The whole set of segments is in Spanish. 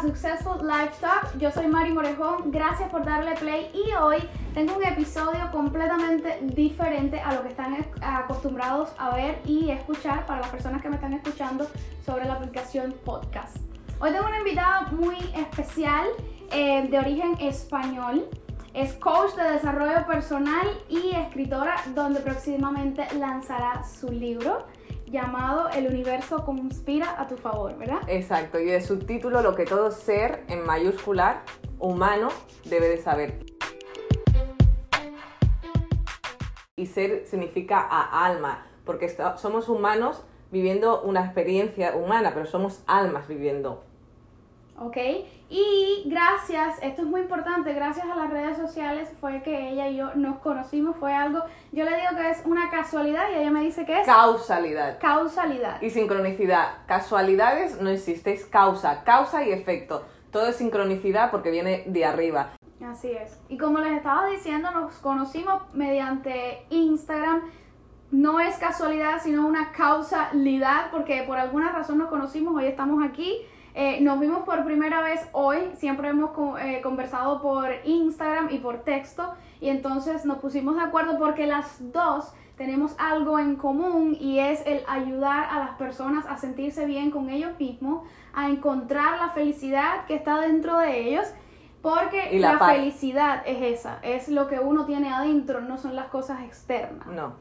Successful Life Talk. Yo soy Mari Morejón. Gracias por darle play y hoy tengo un episodio completamente diferente a lo que están acostumbrados a ver y escuchar para las personas que me están escuchando sobre la aplicación podcast. Hoy tengo una invitada muy especial eh, de origen español. Es coach de desarrollo personal y escritora donde próximamente lanzará su libro llamado El universo conspira a tu favor, ¿verdad? Exacto, y de subtítulo Lo que todo ser en mayúscula humano debe de saber. Y ser significa a alma, porque somos humanos viviendo una experiencia humana, pero somos almas viviendo ¿ok? Y gracias, esto es muy importante, gracias a las redes sociales fue que ella y yo nos conocimos, fue algo, yo le digo que es una casualidad y ella me dice que es... Causalidad. Causalidad. Y sincronicidad. Casualidades no existe, es causa, causa y efecto. Todo es sincronicidad porque viene de arriba. Así es. Y como les estaba diciendo, nos conocimos mediante Instagram. No es casualidad, sino una causalidad, porque por alguna razón nos conocimos, hoy estamos aquí. Eh, nos vimos por primera vez hoy, siempre hemos eh, conversado por Instagram y por texto y entonces nos pusimos de acuerdo porque las dos tenemos algo en común y es el ayudar a las personas a sentirse bien con ellos mismos, a encontrar la felicidad que está dentro de ellos. Porque la, la felicidad es esa, es lo que uno tiene adentro, no son las cosas externas. No.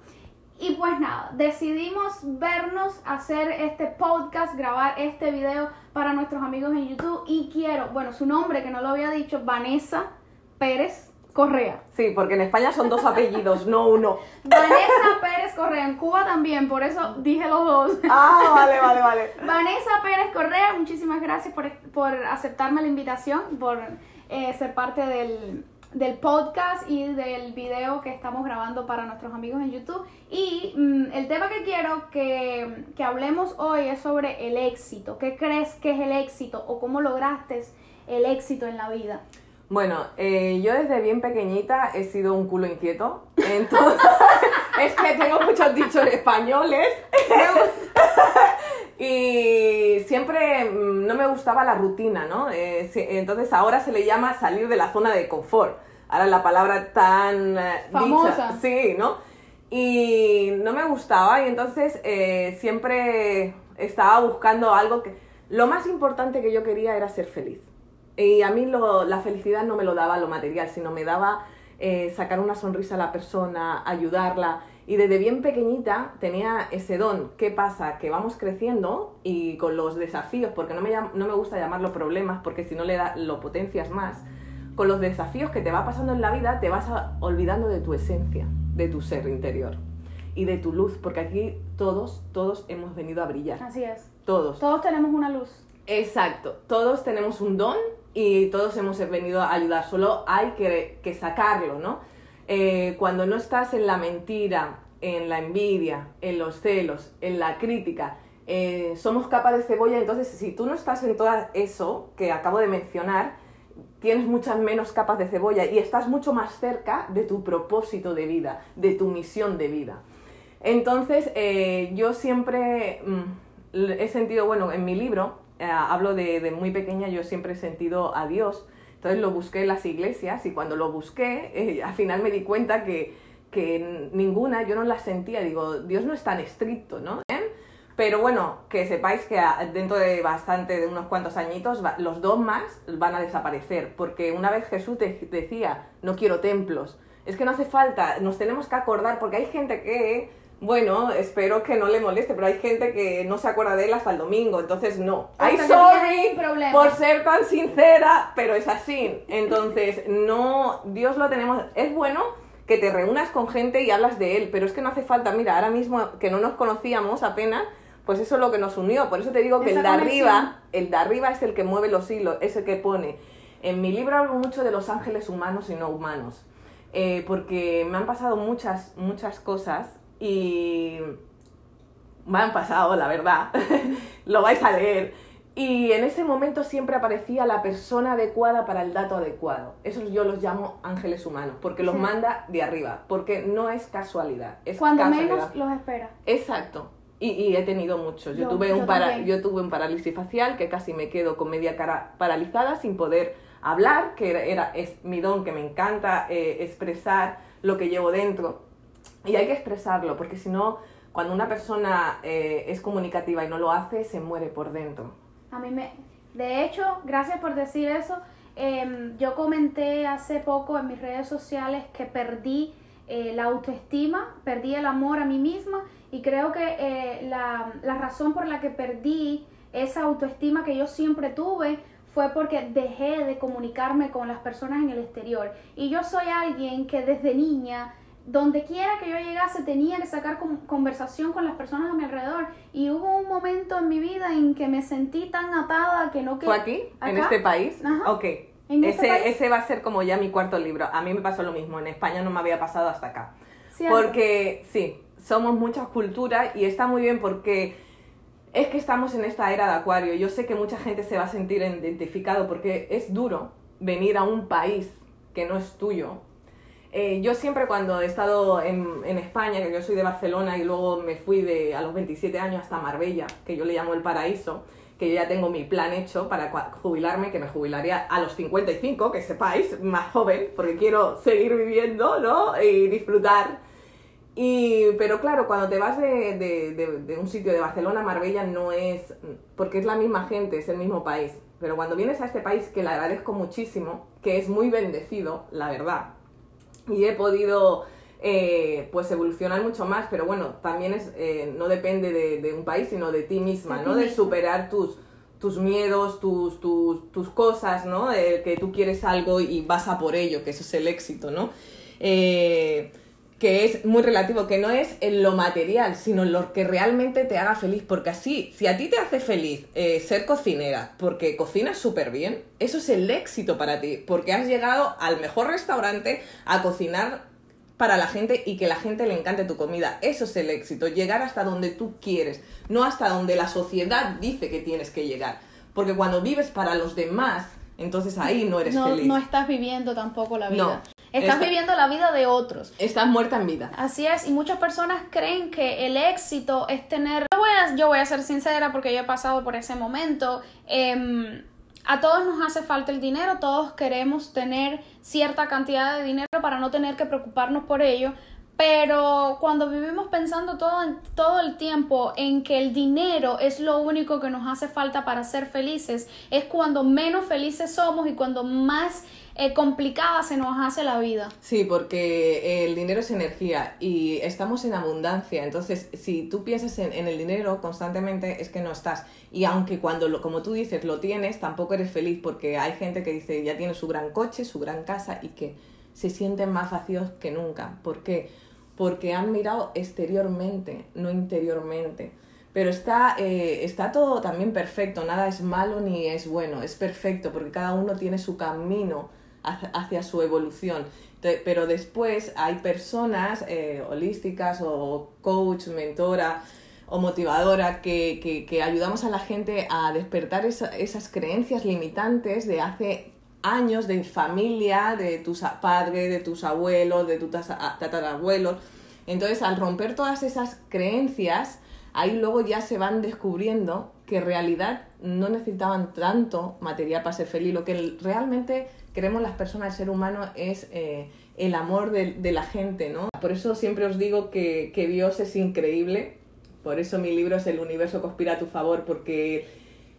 Y pues nada, decidimos vernos, hacer este podcast, grabar este video para nuestros amigos en YouTube. Y quiero, bueno, su nombre que no lo había dicho, Vanessa Pérez Correa. Sí, porque en España son dos apellidos, no uno. Vanessa Pérez Correa, en Cuba también, por eso dije los dos. Ah, vale, vale, vale. Vanessa Pérez Correa, muchísimas gracias por, por aceptarme la invitación, por eh, ser parte del del podcast y del video que estamos grabando para nuestros amigos en YouTube. Y mm, el tema que quiero que, que, hablemos hoy es sobre el éxito. ¿Qué crees que es el éxito o cómo lograste el éxito en la vida? Bueno, eh, yo desde bien pequeñita he sido un culo inquieto. Entonces, es que tengo muchos dichos españoles. Y siempre mm, no me gustaba la rutina, ¿no? Eh, entonces ahora se le llama salir de la zona de confort. Ahora la palabra tan eh, famosa. sí, ¿no? Y no me gustaba y entonces eh, siempre estaba buscando algo que... Lo más importante que yo quería era ser feliz. Y a mí la felicidad no me lo daba lo material, sino me daba sacar una sonrisa a la persona, ayudarla. Y desde bien pequeñita tenía ese don. ¿Qué pasa? Que vamos creciendo y con los desafíos, porque no me, no me gusta llamarlo problemas, porque si no le da, lo potencias más, con los desafíos que te va pasando en la vida, te vas olvidando de tu esencia, de tu ser interior y de tu luz, porque aquí todos, todos hemos venido a brillar. Así es. Todos. Todos tenemos una luz. Exacto. Todos tenemos un don y todos hemos venido a ayudar. Solo hay que, que sacarlo, ¿no? Eh, cuando no estás en la mentira, en la envidia, en los celos, en la crítica, eh, somos capas de cebolla, entonces si tú no estás en todo eso que acabo de mencionar, tienes muchas menos capas de cebolla y estás mucho más cerca de tu propósito de vida, de tu misión de vida. Entonces, eh, yo siempre mm, he sentido, bueno, en mi libro, hablo de, de muy pequeña, yo siempre he sentido a Dios entonces lo busqué en las iglesias y cuando lo busqué, eh, al final me di cuenta que, que, ninguna, yo no la sentía. Digo, Dios no es tan estricto, ¿no? ¿Eh? Pero bueno, que sepáis que dentro de bastante, de unos cuantos añitos, los dogmas van a desaparecer. Porque una vez Jesús decía, no quiero templos. Es que no hace falta, nos tenemos que acordar, porque hay gente que bueno, espero que no le moleste, pero hay gente que no se acuerda de él hasta el domingo, entonces no. I'm sorry por ser tan sincera, pero es así. Entonces, no, Dios lo tenemos, es bueno que te reúnas con gente y hablas de él, pero es que no hace falta, mira, ahora mismo que no nos conocíamos apenas, pues eso es lo que nos unió, por eso te digo que el de arriba, el de arriba es el que mueve los hilos, es el que pone. En mi libro hablo mucho de los ángeles humanos y no humanos, eh, porque me han pasado muchas, muchas cosas y me han pasado, la verdad, lo vais a leer. Y en ese momento siempre aparecía la persona adecuada para el dato adecuado. Esos yo los llamo ángeles humanos, porque los manda de arriba, porque no es casualidad. Es Cuando menos los espera. Exacto. Y, y he tenido muchos. Yo, Yo- tuve yo un para- yo tuve un parálisis facial que casi me quedo con media cara paralizada sin poder hablar, que era, era- es mi don, que me encanta eh, expresar lo que llevo dentro. Y hay que expresarlo, porque si no, cuando una persona eh, es comunicativa y no lo hace, se muere por dentro. A mí me... De hecho, gracias por decir eso. Em, yo comenté hace poco en mis redes sociales que perdí eh, la autoestima, perdí el amor a mí misma y creo que eh, la, la razón por la que perdí esa autoestima que yo siempre tuve fue porque dejé de comunicarme con las personas en el exterior. Y yo soy alguien que desde niña, donde quiera que yo llegase, tenía que sacar con- conversación con las personas a mi alrededor. Y hubo un momento en mi vida en que me sentí tan atada que no que ¿Fue aquí? ¿En este país? Ajá. Ok. ¿En ese, este país? ese va a ser como ya mi cuarto libro. A mí me pasó lo mismo. En España no me había pasado hasta acá. ¿cierto? Porque sí, somos muchas culturas y está muy bien porque es que estamos en esta era de acuario. Yo sé que mucha gente se va a sentir identificado porque es duro venir a un país que no es tuyo. Eh, yo siempre cuando he estado en, en España, que yo soy de Barcelona y luego me fui de, a los 27 años hasta Marbella, que yo le llamo el paraíso, que yo ya tengo mi plan hecho para jubilarme, que me jubilaría a los 55, que sepáis, más joven, porque quiero seguir viviendo, ¿no? Y disfrutar. Y, pero claro, cuando te vas de, de- de- de un sitio de Barcelona Marbella no es, porque es la misma gente, es el mismo país. Pero cuando vienes a este país, que le agradezco muchísimo, que es muy bendecido, la verdad, y he podido eh, pues evolucionar mucho más, pero bueno, también es, eh, no depende de, de un país, sino de ti misma, ¿no? De superar tus, tus miedos, tus, tus, tus cosas, ¿no? De que tú quieres algo y vas a por ello, que eso es el éxito, ¿no? Eh, que es muy relativo, que no es en lo material, sino en lo que realmente te haga feliz, porque así, si a ti te hace feliz eh, ser cocinera, porque cocinas súper bien, eso es el éxito para ti, porque has llegado al mejor restaurante a cocinar para la gente y que la gente le encante tu comida, eso es el éxito, llegar hasta donde tú quieres, no hasta donde la sociedad dice que tienes que llegar, porque cuando vives para los demás, entonces ahí no eres no, feliz. no estás viviendo tampoco la vida. No. Estás viviendo la vida de otros. Estás muerta en vida. Así es, y muchas personas creen que el éxito es tener... Yo voy a, yo voy a ser sincera porque yo he pasado por ese momento. Em, a todos nos hace falta el dinero, todos queremos tener cierta cantidad de dinero para no tener que preocuparnos por ello, pero cuando vivimos pensando todo, todo el tiempo en que el dinero es lo único que nos hace falta para ser felices, es cuando menos felices somos y cuando más eh, complicada se nos hace la vida. Sí, porque el dinero es energía y estamos en abundancia. Entonces, si tú piensas en, en el dinero constantemente, es que no estás. Y aunque cuando, lo, como tú dices, lo tienes, tampoco eres feliz porque hay gente que dice ya tiene su gran coche, su gran casa y que se sienten más vacíos que nunca. ¿Por qué? Porque han mirado exteriormente, no interiormente. Pero está, eh, está todo también perfecto, nada es malo ni es bueno, es perfecto porque cada uno tiene su camino hacia, su evolución. Pero después hay personas eh, holísticas o coach, mentora o motivadora que, que- ayudamos a la gente a despertar esa- esas creencias limitantes de hace años de familia, de tus padres, de tus abuelos, de tus tatarabuelos. Entonces, al romper todas esas creencias, ahí luego ya se van descubriendo que en realidad no necesitaban tanto material para ser feliz. Lo que realmente queremos las personas, el ser humano, es eh, el amor de, la gente, ¿no? Por eso siempre os digo que, que Dios es increíble. Por eso mi libro es El universo conspira a tu favor, porque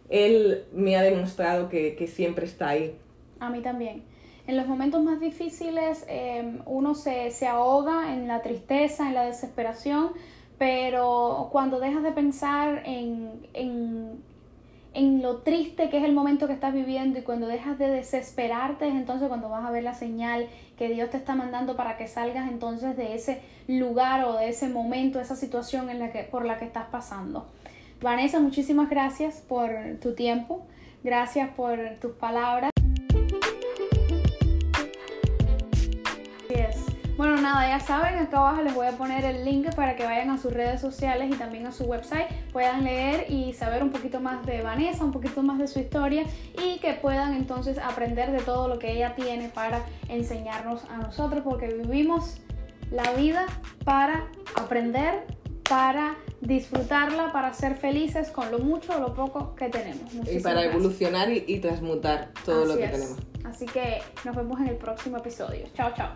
Él me ha demostrado que, que siempre está ahí. A mí también. En los momentos más difíciles eh, uno se, se ahoga en la tristeza, en la desesperación, pero cuando dejas de pensar en, en, en lo triste que es el momento que estás viviendo y cuando dejas de desesperarte es entonces cuando vas a ver la señal que Dios te está mandando para que salgas entonces de ese lugar o de ese momento, esa situación en la que, por la que estás pasando. Vanessa, muchísimas gracias por tu tiempo, gracias por tus palabras. Bueno, nada, ya saben, acá abajo les voy a poner el link para que vayan a sus redes sociales y también a su website, puedan leer y saber un poquito más de Vanessa, un poquito más de su historia y que puedan entonces aprender de todo lo que ella tiene para enseñarnos a nosotros, porque vivimos la vida para aprender, para disfrutarla para ser felices con lo mucho o lo poco que tenemos. Y Muchísimas para gracias. evolucionar y, y transmutar todo lo Así que es. tenemos. Así que nos vemos en el próximo episodio. Chao, chao.